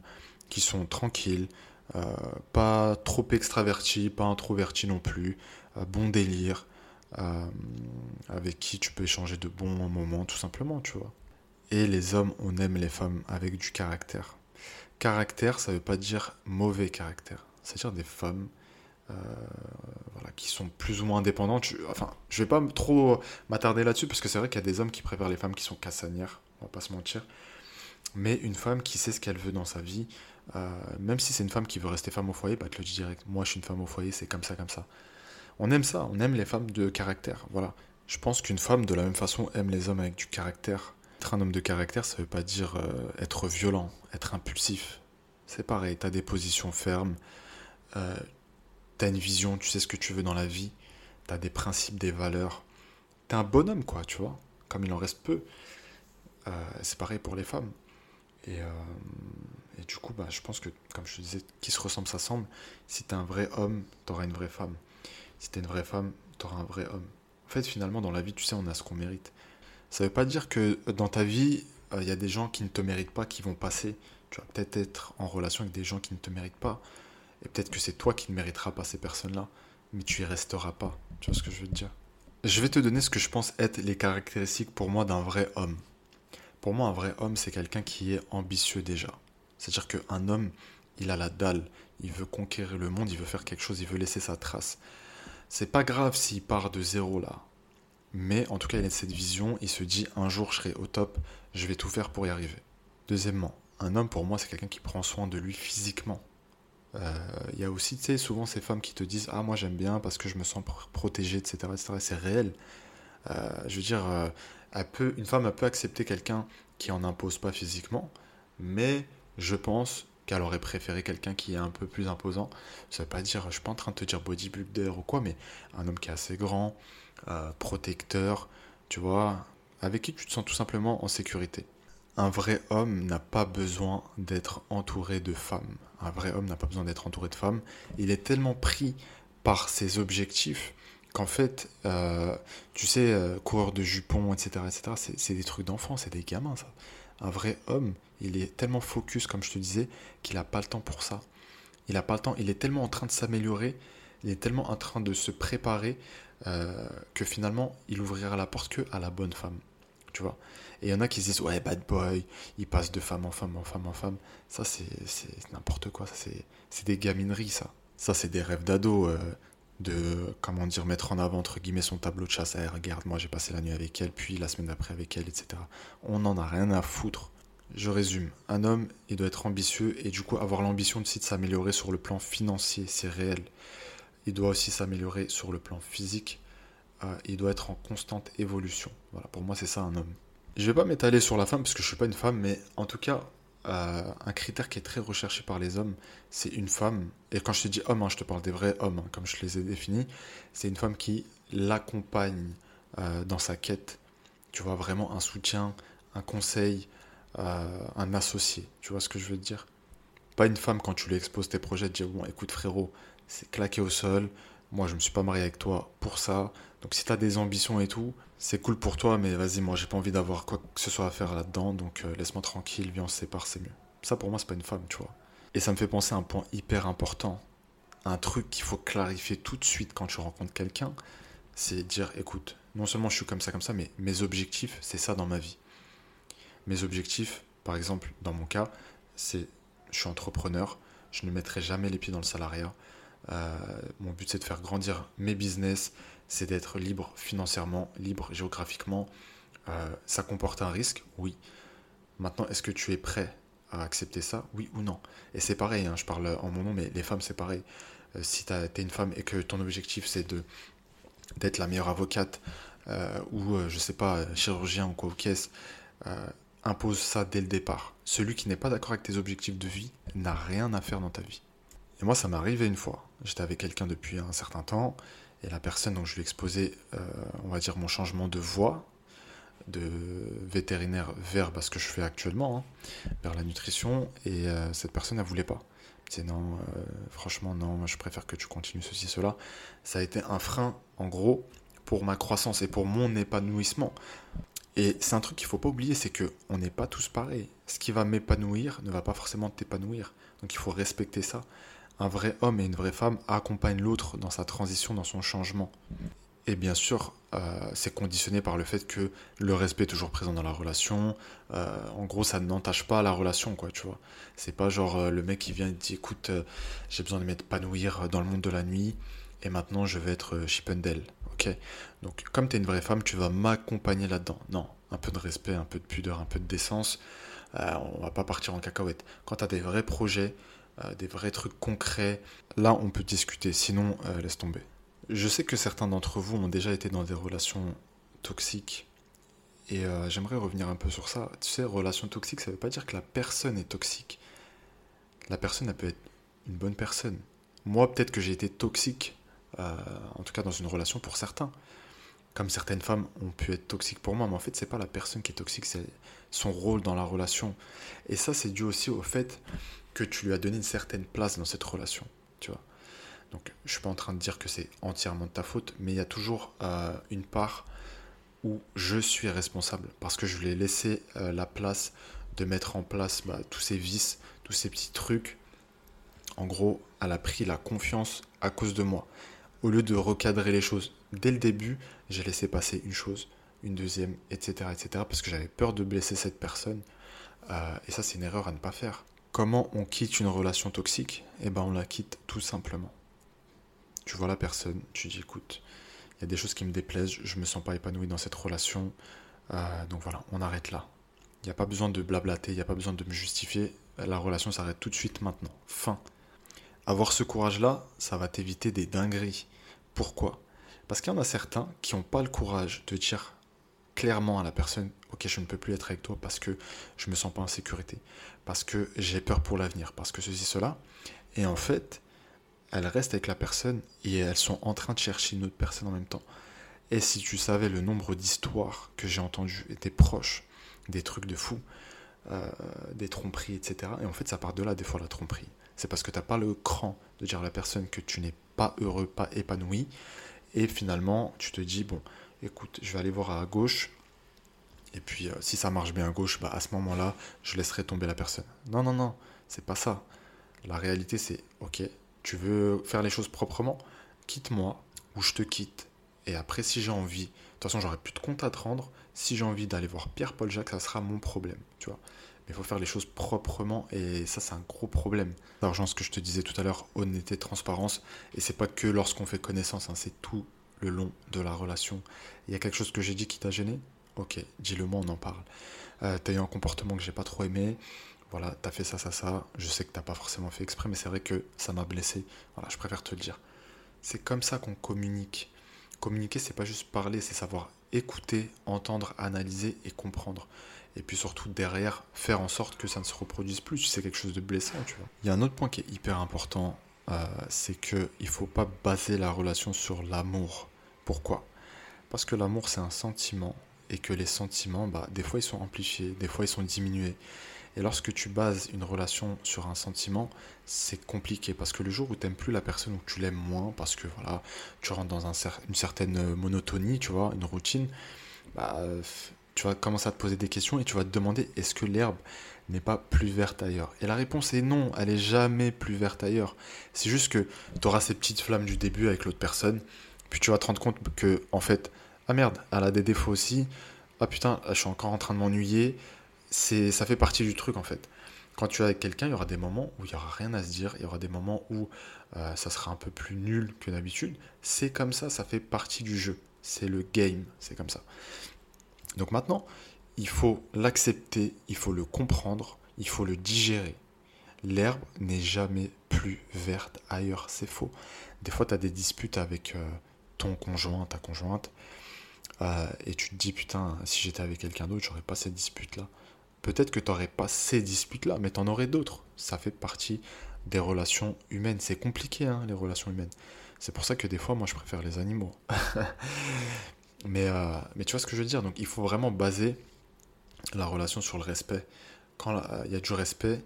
qui sont tranquilles, euh, pas trop extraverties, pas introverties non plus, euh, bon délire, avec qui tu peux échanger de bons moments, tout simplement, tu vois. Et les hommes, on aime les femmes avec du caractère. Caractère, ça veut pas dire mauvais caractère. C'est-à-dire des femmes euh, voilà, qui sont plus ou moins indépendantes. Enfin, je vais pas trop m'attarder là-dessus parce que c'est vrai qu'il y a des hommes qui préfèrent les femmes qui sont cassanières, on va pas se mentir. Mais une femme qui sait ce qu'elle veut dans sa vie, euh, même si c'est une femme qui veut rester femme au foyer, bah, te le dis direct. Moi, je suis une femme au foyer, c'est comme ça, comme ça. On aime ça, on aime les femmes de caractère. Voilà. Je pense qu'une femme, de la même façon, aime les hommes avec du caractère. Être un homme de caractère, ça veut pas dire euh, être violent, être impulsif. C'est pareil, tu as des positions fermes, euh, tu as une vision, tu sais ce que tu veux dans la vie, tu as des principes, des valeurs. Tu es un bonhomme, quoi, tu vois, comme il en reste peu. Euh, c'est pareil pour les femmes. Et, et, du coup, bah, je pense que, comme je te disais, qui se ressemble s'assemble. Si tu es un vrai homme, tu auras une vraie femme. Si tu es une vraie femme, tu auras un vrai homme. En fait, finalement, dans la vie, tu sais, on a ce qu'on mérite. Ça veut pas dire que dans ta vie, euh, il y a des gens qui ne te méritent pas, qui vont passer. Tu vas peut-être être en relation avec des gens qui ne te méritent pas. Et peut-être que c'est toi qui ne mériteras pas ces personnes-là, mais tu y resteras pas. Tu vois ce que je veux te dire? Je vais te donner ce que je pense être les caractéristiques pour moi d'un vrai homme. Pour moi, un vrai homme, c'est quelqu'un qui est ambitieux déjà. C'est-à-dire qu'un homme, il a la dalle, il veut conquérir le monde, il veut faire quelque chose, il veut laisser sa trace. C'est pas grave s'il part de zéro là. Mais en tout cas, il a cette vision, il se dit un jour je serai au top, je vais tout faire pour y arriver. Deuxièmement, un homme pour moi, c'est quelqu'un qui prend soin de lui physiquement. Il euh, y a aussi, tu sais, souvent ces femmes qui te disent Ah, moi j'aime bien parce que je me sens protégée, etc. C'est réel. Euh, je veux dire, euh, une femme, elle peut accepter quelqu'un qui en impose pas physiquement, mais je pense qu'elle aurait préféré quelqu'un qui est un peu plus imposant. Ça veut pas dire, je suis pas en train de te dire bodybuilder ou quoi, mais un homme qui est assez grand, protecteur, tu vois, avec qui tu te sens tout simplement en sécurité. Un vrai homme n'a pas besoin d'être entouré de femmes. Un vrai homme n'a pas besoin d'être entouré de femmes. Il est tellement pris par ses objectifs qu'en fait, euh, tu sais, euh, coureur de jupons, etc., etc., c'est des trucs d'enfants, c'est des gamins, ça. Un vrai homme, il est tellement focus, comme je te disais, qu'il n'a pas le temps pour ça. Il n'a pas le temps, il est tellement en train de s'améliorer, il est tellement en train de se préparer euh, que finalement, il ouvrira la porte que à la bonne femme tu vois? Et il y en a qui se disent, ouais, bad boy, il passe de femme en femme en femme en femme. Ça, c'est n'importe quoi, c'est des gamineries, ça. Ça, c'est des rêves d'ado, euh, de, comment dire, mettre en avant, entre guillemets, son tableau de chasse. Eh, regarde, moi, j'ai passé la nuit avec elle, puis la semaine d'après avec elle, etc. On n'en a rien à foutre. Je résume, un homme, il doit être ambitieux et du coup avoir l'ambition aussi de s'améliorer sur le plan financier, c'est réel. Il doit aussi s'améliorer sur le plan physique, euh, il doit être en constante évolution. Voilà, pour moi, c'est ça un homme. Je vais pas m'étaler sur la femme parce que je suis pas une femme, mais en tout cas, euh, un critère qui est très recherché par les hommes, c'est une femme. Et quand je te dis homme, hein, je te parle des vrais hommes, hein, comme je les ai définis. C'est une femme qui l'accompagne euh, dans sa quête. Tu vois, vraiment un soutien, un conseil, un associé. Tu vois ce que je veux te dire? Pas une femme quand tu lui exposes tes projets, de dire bon, écoute frérot, c'est claqué au sol. Moi, je me suis pas marié avec toi pour ça. Donc si tu as des ambitions et tout, c'est cool pour toi, mais vas-y, moi j'ai pas envie d'avoir quoi que ce soit à faire là-dedans, donc euh, laisse-moi tranquille, viens on se sépare, c'est mieux. Ça pour moi c'est pas une femme, tu vois. Et ça me fait penser à un point hyper important, un truc qu'il faut clarifier tout de suite quand tu rencontres quelqu'un, c'est dire écoute, non seulement je suis comme ça, comme ça, mais mes objectifs, c'est ça dans ma vie. Mes objectifs, par exemple, dans mon cas, c'est je suis entrepreneur, je ne mettrai jamais les pieds dans le salariat. Euh, mon but c'est de faire grandir mes business, c'est d'être libre financièrement, libre géographiquement. Euh, ça comporte un risque, oui. Maintenant, est-ce que tu es prêt à accepter ça, oui ou non? Et c'est pareil, hein, je parle en mon nom, mais les femmes, c'est pareil. si tu es une femme et que ton objectif c'est de d'être la meilleure avocate ou je sais pas chirurgien ou quoi ou caisse, impose ça dès le départ. Celui qui n'est pas d'accord avec tes objectifs de vie n'a rien à faire dans ta vie. Et moi, ça m'est arrivé une fois. J'étais avec quelqu'un depuis un certain temps, et la personne, donc je lui ai exposé, euh, on va dire, mon changement de voie, de vétérinaire vers ce que je fais actuellement, hein, vers la nutrition, et euh, cette personne, elle voulait pas. Disait non, euh, franchement, non, je préfère que tu continues ceci, cela. Ça a été un frein, en gros, pour ma croissance et pour mon épanouissement. Et c'est un truc qu'il faut pas oublier, c'est que on n'est pas tous pareils. Ce qui va m'épanouir ne va pas forcément t'épanouir. Donc il faut respecter ça. Un vrai homme et une vraie femme accompagnent l'autre dans sa transition, dans son changement. Et bien sûr, euh, c'est conditionné par le fait que le respect est toujours présent dans la relation. Euh, en gros, ça n'entache pas la relation, quoi, tu vois. C'est pas genre euh, le mec qui vient et dit écoute, j'ai besoin de m'épanouir dans le monde de la nuit et maintenant je vais être Chippendale. Ok Donc, comme tu es une vraie femme, tu vas m'accompagner là-dedans. Non, un peu de respect, un peu de pudeur, un peu de décence. Euh, on va pas partir en cacahuète. Quand tu as des vrais projets, euh, des vrais trucs concrets, là, on peut discuter. Sinon, euh, laisse tomber. Je sais que certains d'entre vous ont déjà été dans des relations toxiques. Et j'aimerais revenir un peu sur ça. Tu sais, relation toxique, ça veut pas dire que la personne est toxique. La personne, elle peut être une bonne personne. Moi, peut-être que j'ai été toxique euh, en tout cas dans une relation pour certains. Comme certaines femmes ont pu être toxiques pour moi, mais en fait, c'est pas la personne qui est toxique, c'est son rôle dans la relation. Et ça, c'est dû aussi au fait que tu lui as donné une certaine place dans cette relation, tu vois. Donc, je suis pas en train de dire que c'est entièrement de ta faute, mais il y a toujours euh, une part où je suis responsable parce que je lui ai laissé euh, la place de mettre en place bah, tous ces vices, tous ces petits trucs. En gros, elle a pris la confiance à cause de moi au lieu de recadrer les choses dès le début, j'ai laissé passer une chose, une deuxième, etc. etc. parce que j'avais peur de blesser cette personne. Euh, et ça, c'est une erreur à ne pas faire. Comment on quitte une relation toxique? Eh ben, on la quitte tout simplement. Tu vois la personne, tu dis écoute, il y a des choses qui me déplaisent, je me sens pas épanoui dans cette relation. Euh, donc voilà, on arrête là. Il n'y a pas besoin de blablater, il n'y a pas besoin de me justifier. La relation s'arrête tout de suite maintenant. Fin. Avoir ce courage-là, ça va t'éviter des dingueries. Pourquoi Parce qu'il y en a certains qui n'ont pas le courage de dire clairement à la personne Ok, je ne peux plus être avec toi parce que je me sens pas en sécurité, parce que j'ai peur pour l'avenir, parce que ceci, cela. Et en fait, elles restent avec la personne et elles sont en train de chercher une autre personne en même temps. Et si tu savais le nombre d'histoires que j'ai entendues et des proches, des trucs de fou, euh, des tromperies, etc. Et en fait, ça part de là, des fois, la tromperie c'est parce que tu n'as pas le cran de dire à la personne que tu n'es pas heureux, pas épanoui. Et finalement, tu te dis, bon, écoute, je vais aller voir à gauche. Et puis, euh, si ça marche bien à gauche, bah, à ce moment-là, je laisserai tomber la personne. Non, non, non, c'est pas ça. La réalité, c'est, ok, tu veux faire les choses proprement, quitte-moi ou je te quitte. Et après, si j'ai envie, de toute façon, j'aurai plus de compte à te rendre. Si j'ai envie d'aller voir Pierre-Paul Jacques, ça sera mon problème, tu vois il faut faire les choses proprement et ça c'est un gros problème. L'argent, ce que je te disais tout à l'heure, honnêteté, transparence, et c'est pas que lorsqu'on fait connaissance, hein, c'est tout le long de la relation. Il y a quelque chose que j'ai dit qui t'a gêné? Ok, dis-le moi, on en parle. Euh, t'as eu un comportement que j'ai pas trop aimé, voilà, t'as fait ça, ça, ça, je sais que t'as pas forcément fait exprès, mais c'est vrai que ça m'a blessé, voilà, je préfère te le dire. C'est comme ça qu'on communique. Communiquer, c'est pas juste parler, c'est savoir écouter, entendre, analyser et comprendre et puis surtout derrière faire en sorte que ça ne se reproduise plus. Si c'est quelque chose de blessant tu vois. Il y a un autre point qui est hyper important euh, c'est que il faut pas baser la relation sur l'amour. Pourquoi? Parce que l'amour c'est un sentiment et que les sentiments bah, des fois ils sont amplifiés des fois ils sont diminués. Et lorsque tu bases une relation sur un sentiment, c'est compliqué. Parce que le jour où tu n'aimes plus la personne ou tu l'aimes moins parce que voilà, tu rentres dans un une certaine monotonie, tu vois, une routine, bah, tu vas commencer à te poser des questions et tu vas te demander est-ce que l'herbe n'est pas plus verte ailleurs? Et la réponse est non, elle est jamais plus verte ailleurs. C'est juste que tu auras ces petites flammes du début avec l'autre personne, puis tu vas te rendre compte que, en fait, ah merde, elle a des défauts aussi, ah putain, je suis encore en train de m'ennuyer, c'est, ça fait partie du truc en fait. Quand tu es avec quelqu'un, il y aura des moments où il n'y aura rien à se dire, il y aura des moments où euh, ça sera un peu plus nul que d'habitude. C'est comme ça, ça fait partie du jeu. C'est le game, c'est comme ça. Donc maintenant, il faut l'accepter, il faut le comprendre, il faut le digérer. L'herbe n'est jamais plus verte ailleurs. C'est faux. Des fois, tu as des disputes avec euh, ton conjoint, ta conjointe, euh, et tu te dis, putain, si j'étais avec quelqu'un d'autre, j'aurais pas cette dispute-là. Peut-être que tu n'aurais pas ces disputes-là, mais tu en aurais d'autres. Ça fait partie des relations humaines. C'est compliqué, hein, les relations humaines. C'est pour ça que des fois, moi, je préfère les animaux. mais, euh, mais tu vois ce que je veux dire? Donc, il faut vraiment baser la relation sur le respect. Quand il y a du respect,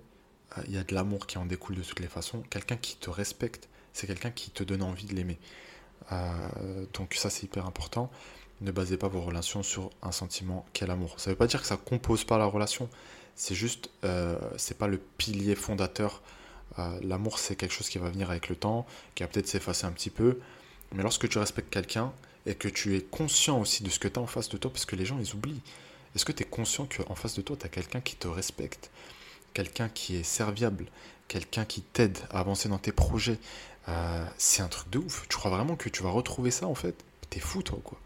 euh, il y a de l'amour qui en découle de toutes les façons. Quelqu'un qui te respecte, c'est quelqu'un qui te donne envie de l'aimer. Euh, donc ça, c'est hyper important. Ne basez pas vos relations sur un sentiment qu'est l'amour. Ça ne veut pas dire que ça compose pas la relation. C'est juste, euh, c'est pas le pilier fondateur. Euh, l'amour, c'est quelque chose qui va venir avec le temps, qui va peut-être s'effacer un petit peu. Mais lorsque tu respectes quelqu'un et que tu es conscient aussi de ce que tu as en face de toi, parce que les gens, ils oublient. Est-ce que tu es conscient qu'en face de toi, tu quelqu'un qui te respecte, quelqu'un qui est serviable, quelqu'un qui t'aide à avancer dans tes projets euh, C'est un truc de ouf. Tu crois vraiment que tu vas retrouver ça en fait? T'es fou toi quoi.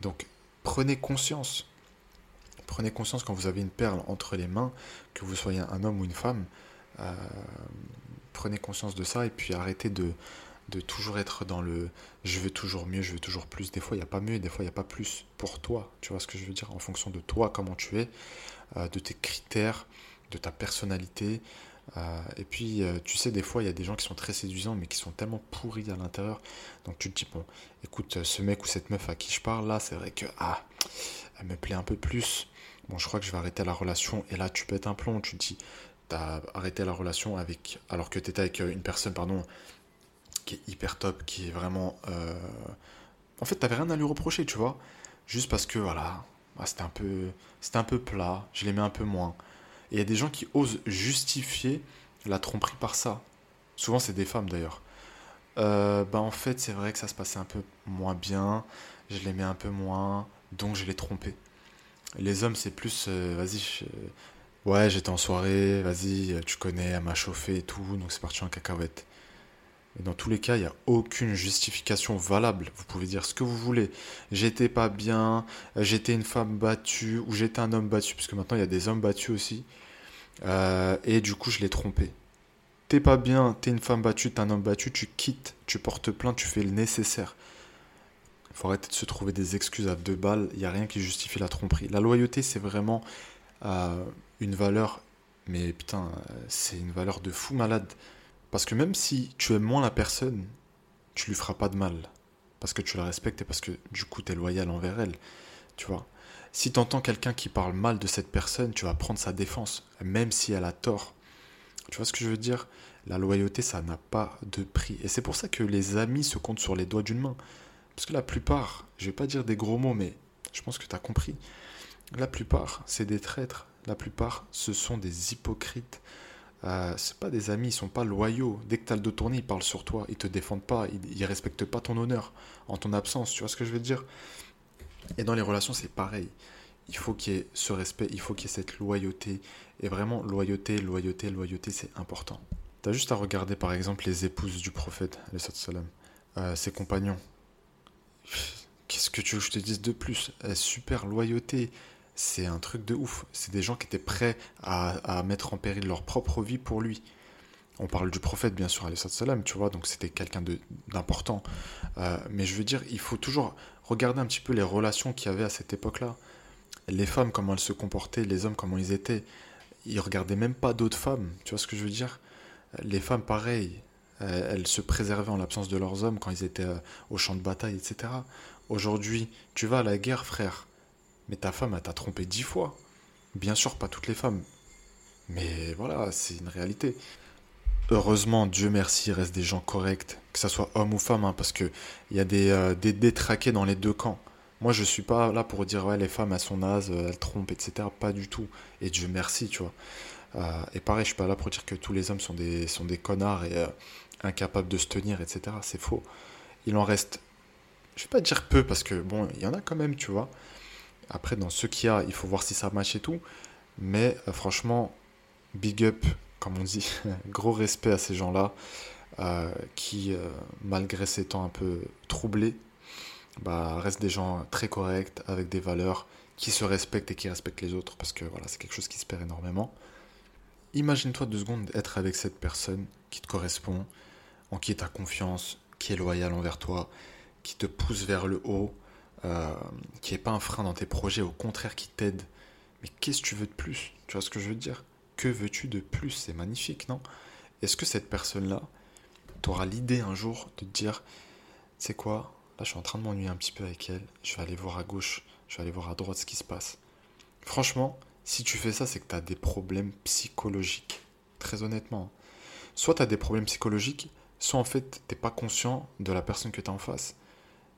Donc prenez conscience. Prenez conscience quand vous avez une perle entre les mains, que vous soyez un homme ou une femme. Euh, prenez conscience de ça et puis arrêtez de, de toujours être dans le je veux toujours mieux, je veux toujours plus. Des fois, il n'y a pas mieux, des fois, il n'y a pas plus pour toi. Tu vois ce que je veux dire? En fonction de toi, comment tu es, euh, de tes critères, de ta personnalité. Euh, et puis, euh, tu sais, des fois, il y a des gens qui sont très séduisants, mais qui sont tellement pourris à l'intérieur. Donc, tu te dis, bon, écoute, ce mec ou cette meuf à qui je parle, là, c'est vrai que, ah, elle me plaît un peu plus. Bon, je crois que je vais arrêter la relation. Et là, tu pètes un plomb. Tu te dis, t'as arrêté la relation avec, alors que t'étais avec une personne, pardon, qui est hyper top, qui est vraiment. Euh, en fait, t'avais rien à lui reprocher, tu vois. Juste parce que, voilà, ah, c'était un, peu, un peu plat, je l'aimais un peu moins. Et il y a des gens qui osent justifier la tromperie par ça. Souvent, c'est des femmes d'ailleurs. Euh, bah, en fait, c'est vrai que ça se passait un peu moins bien, je l'aimais un peu moins, donc je l'ai trompé. Les hommes, c'est plus, euh, vas-y, ouais, j'étais en soirée, vas-y, tu connais, elle m'a chauffé et tout, donc c'est parti en cacahuète. Dans tous les cas, il n'y a aucune justification valable. Vous pouvez dire ce que vous voulez. J'étais pas bien, j'étais une femme battue, ou j'étais un homme battu, parce que maintenant il y a des hommes battus aussi. Euh, et du coup, je l'ai trompé. T'es pas bien, t'es une femme battue, t'es un homme battu, tu quittes, tu portes plainte, tu fais le nécessaire. Il faut arrêter de se trouver des excuses à deux balles. Il n'y a rien qui justifie la tromperie. La loyauté, c'est vraiment euh, une valeur, mais putain, c'est une valeur de fou malade. Parce que même si tu aimes moins la personne, tu lui feras pas de mal. Parce que tu la respectes et parce que du coup tu es loyal envers elle. Tu vois? Si tu entends quelqu'un qui parle mal de cette personne, tu vas prendre sa défense, même si elle a tort. Tu vois ce que je veux dire? La loyauté, ça n'a pas de prix. Et c'est pour ça que les amis se comptent sur les doigts d'une main. Parce que la plupart, je vais pas dire des gros mots, mais je pense que tu as compris. La plupart, c'est des traîtres. La plupart, ce sont des hypocrites. Euh, c'est pas des amis, ils sont pas loyaux. Dès que tu as le dos tourné, ils parlent sur toi, ils te défendent pas, ils, ils respectent pas ton honneur en ton absence. Tu vois ce que je veux dire? Et dans les relations, c'est pareil. Il faut qu'il y ait ce respect, il faut qu'il y ait cette loyauté. Et vraiment, loyauté, loyauté, loyauté, c'est important. Tu as juste à regarder par exemple les épouses du prophète, euh, ses compagnons. Qu'est-ce que tu veux que je te dise de plus? Euh, Super loyauté, c'est un truc de ouf. C'est des gens qui étaient prêts à, mettre en péril leur propre vie pour lui. On parle du prophète, bien sûr, salam, tu vois, donc c'était quelqu'un d'important. Euh, mais je veux dire, il faut toujours regarder un petit peu les relations qu'il y avait à cette époque-là. Les femmes, comment elles se comportaient, les hommes, comment ils étaient. Ils regardaient même pas d'autres femmes, tu vois ce que je veux dire? Les femmes, pareil, euh, elles se préservaient en l'absence de leurs hommes quand ils étaient euh, au champ de bataille, etc. Aujourd'hui, tu vas à la guerre, frère mais ta femme, elle t'a trompé dix fois. Bien sûr, pas toutes les femmes. Mais voilà, c'est une réalité. Heureusement, Dieu merci, il reste des gens corrects, que ce soit homme ou femme, hein, parce qu'il y a des, euh, des détraqués dans les deux camps. Moi, je suis pas là pour dire, ouais, les femmes, elles sont nazes, elles trompent, etc. Pas du tout. Et Dieu merci, tu vois. Euh, et pareil, je suis pas là pour dire que tous les hommes sont des, sont des connards et euh, incapables de se tenir, etc. C'est faux. Il en reste, je vais pas dire peu, parce que bon, il y en a quand même, tu vois. Après, dans ce qu'il y a, il faut voir si ça match et tout. Mais euh, franchement, big up, comme on dit, gros respect à ces gens-là euh, qui, euh, malgré ces temps un peu troublés, bah, restent des gens très corrects, avec des valeurs, qui se respectent et qui respectent les autres, parce que c'est quelque chose qui se perd énormément. imagine-toi deux secondes être avec cette personne qui te correspond, en qui tu as confiance, qui est loyal envers toi, qui te pousse vers le haut, euh, qui n'est pas un frein dans tes projets, au contraire qui t'aide. Mais qu'est-ce que tu veux de plus? Tu vois ce que je veux dire? Que veux-tu de plus? C'est magnifique, non? Est-ce que cette personne-là, tu auras l'idée un jour de te dire, sais quoi? Là, je suis en train de m'ennuyer un petit peu avec elle. Je vais aller voir à gauche, je vais aller voir à droite ce qui se passe. Franchement, si tu fais ça, c'est que tu as des problèmes psychologiques. Très honnêtement. Soit tu as des problèmes psychologiques, soit en fait, t'es pas conscient de la personne que tu as en face.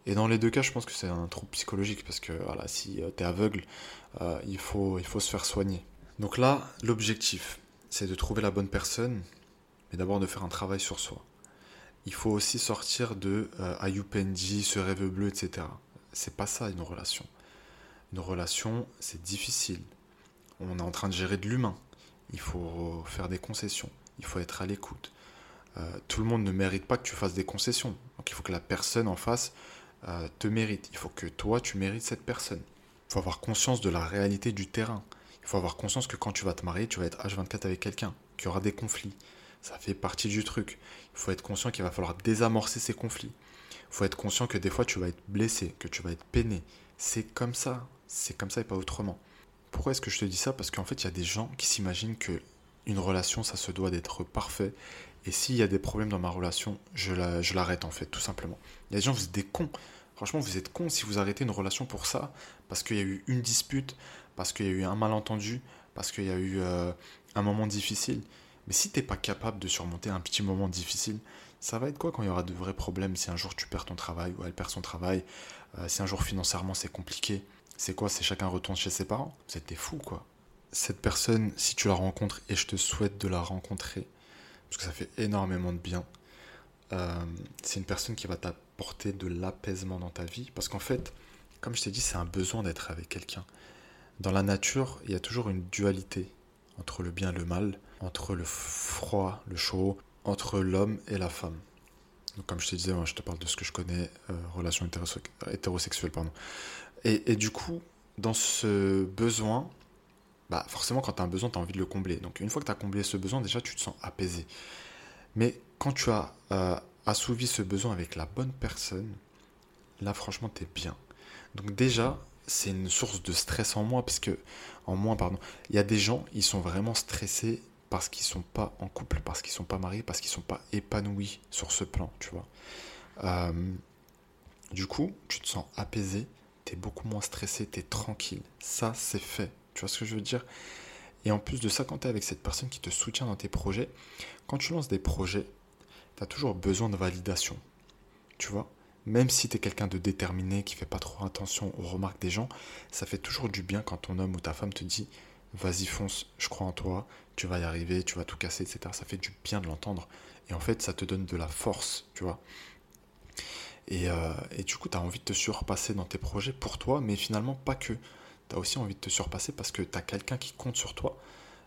Et dans les deux cas, je pense que c'est un trouble psychologique parce que voilà, si euh, tu es aveugle, euh, il, faut, il faut se faire soigner. Donc là, l'objectif, c'est de trouver la bonne personne, mais d'abord de faire un travail sur soi. Il faut aussi sortir de euh, Ayupendi, ce rêve bleu, etc. C'est pas ça une relation. Une relation, c'est difficile. On est en train de gérer de l'humain. Il faut faire des concessions. Il faut être à l'écoute. tout le monde ne mérite pas que tu fasses des concessions. Donc il faut que la personne en face euh, te mérite. Il faut que toi, tu mérites cette personne. Il faut avoir conscience de la réalité du terrain. Il faut avoir conscience que quand tu vas te marier, tu vas être H24 avec quelqu'un, qu'il y aura des conflits. Ça fait partie du truc. Il faut être conscient qu'il va falloir désamorcer ces conflits. Il faut être conscient que des fois, tu vas être blessé, que tu vas être peiné. C'est comme ça. C'est comme ça et pas autrement. Pourquoi est-ce que je te dis ça? Parce qu'en fait, il y a des gens qui s'imaginent que une relation, ça se doit d'être parfait et s'il y a des problèmes dans ma relation, je l'arrête en fait, tout simplement. Il y a des gens, vous êtes des cons. Franchement, vous êtes cons si vous arrêtez une relation pour ça, parce qu'il y a eu une dispute, parce qu'il y a eu un malentendu, parce qu'il y a eu euh, un moment difficile. Mais si tu n'es pas capable de surmonter un petit moment difficile, ça va être quoi quand il y aura de vrais problèmes Si un jour tu perds ton travail ou elle perd son travail, euh, si un jour financièrement c'est compliqué, c'est quoi? C'est chacun retourne chez ses parents? Vous êtes des fous quoi. Cette personne, si tu la rencontres, et je te souhaite de la rencontrer, parce que ça fait énormément de bien. Euh, c'est une personne qui va t'apporter de l'apaisement dans ta vie, parce qu'en fait, comme je t'ai dit, c'est un besoin d'être avec quelqu'un. Dans la nature, il y a toujours une dualité entre le bien et le mal, entre le froid, le chaud, entre l'homme et la femme. Donc, comme je te disais, je te parle de ce que je connais, euh, relation hétérosexuelle, pardon. Et, et, du coup, dans ce besoin, bah forcément quand tu as un besoin, tu as envie de le combler. Donc une fois que tu as comblé ce besoin, déjà tu te sens apaisé. Mais quand tu as euh, assouvi ce besoin avec la bonne personne, là franchement tu es bien. Donc déjà, c'est une source de stress en moi, parce que, en moins, pardon, il y a des gens, ils sont vraiment stressés parce qu'ils sont pas en couple, parce qu'ils sont pas mariés, parce qu'ils sont pas épanouis sur ce plan, tu vois. Euh, du coup, tu te sens apaisé, tu es beaucoup moins stressé, tu es tranquille. Ça, c'est fait. Tu vois ce que je veux dire? Et en plus de ça, quand tu es avec cette personne qui te soutient dans tes projets, quand tu lances des projets, tu as toujours besoin de validation. Tu vois Même si tu es quelqu'un de déterminé, qui fait pas trop attention aux remarques des gens, ça fait toujours du bien quand ton homme ou ta femme te dit vas-y fonce, je crois en toi, tu vas y arriver, tu vas tout casser, etc. Ça fait du bien de l'entendre. Et en fait, ça te donne de la force, tu vois. Et, euh, du coup, tu as envie de te surpasser dans tes projets pour toi, mais finalement pas que tu as aussi envie de te surpasser parce que tu as quelqu'un qui compte sur toi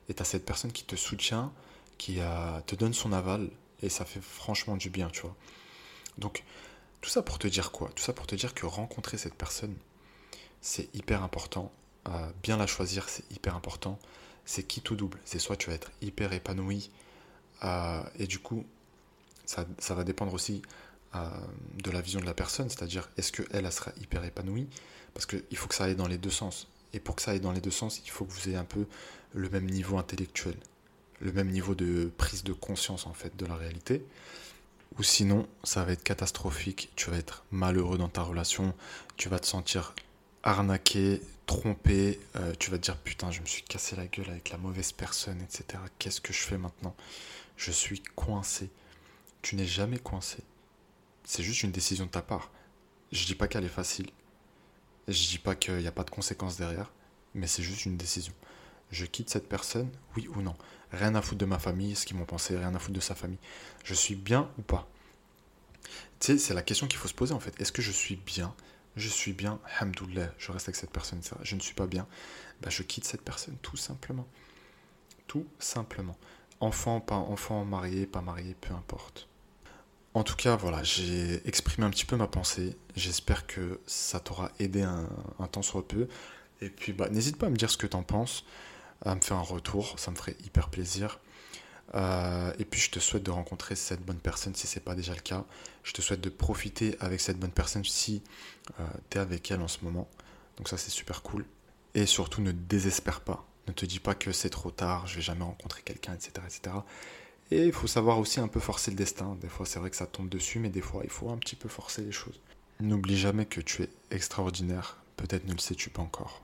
et tu cette personne qui te soutient, qui euh, te donne son aval et ça fait franchement du bien, tu vois. Donc, tout ça pour te dire quoi? Tout ça pour te dire que rencontrer cette personne, c'est hyper important. Euh, bien la choisir, c'est hyper important. C'est qui tout double? C'est soit tu vas être hyper épanoui euh, et du coup, ça, va dépendre aussi de la vision de la personne, c'est-à-dire est-ce qu'elle, elle sera hyper épanouie? Parce qu'il faut que ça aille dans les deux sens. Et pour que ça aille dans les deux sens, il faut que vous ayez un peu le même niveau intellectuel, le même niveau de prise de conscience en fait de la réalité. Ou sinon, ça va être catastrophique, tu vas être malheureux dans ta relation, tu vas te sentir arnaqué, trompé, euh, tu vas te dire putain, je me suis cassé la gueule avec la mauvaise personne, etc. Qu'est-ce que je fais maintenant? Je suis coincé. Tu n'es jamais coincé. C'est juste une décision de ta part. Je dis pas qu'elle est facile, je dis pas qu'il n'y a pas de conséquences derrière, mais c'est juste une décision. Je quitte cette personne, oui ou non. Rien à foutre de ma famille, ce qu'ils m'ont pensé, rien à foutre de sa famille. Je suis bien ou pas? Tu sais, c'est la question qu'il faut se poser en fait. Est-ce que je suis bien? Je suis bien, hamdoullah, je reste avec cette personne, Je ne suis pas bien, bah, je quitte cette personne, tout simplement. Tout simplement. Enfant, pas enfant, marié, pas marié, peu importe. En tout cas, voilà, j'ai exprimé un petit peu ma pensée. J'espère que ça t'aura aidé un, temps soit peu. Et puis, bah, n'hésite pas à me dire ce que t'en penses. À me faire un retour, ça me ferait hyper plaisir. Euh, et puis je te souhaite de rencontrer cette bonne personne si ce n'est pas déjà le cas. Je te souhaite de profiter avec cette bonne personne si euh, tu es avec elle en ce moment. Donc ça c'est super cool. Et surtout ne désespère pas. Ne te dis pas que c'est trop tard, je vais jamais rencontrer quelqu'un, etc., etc. Et il faut savoir aussi un peu forcer le destin. Des fois c'est vrai que ça tombe dessus, mais des fois il faut un petit peu forcer les choses. N'oublie jamais que tu es extraordinaire. Peut-être ne le sais-tu pas encore.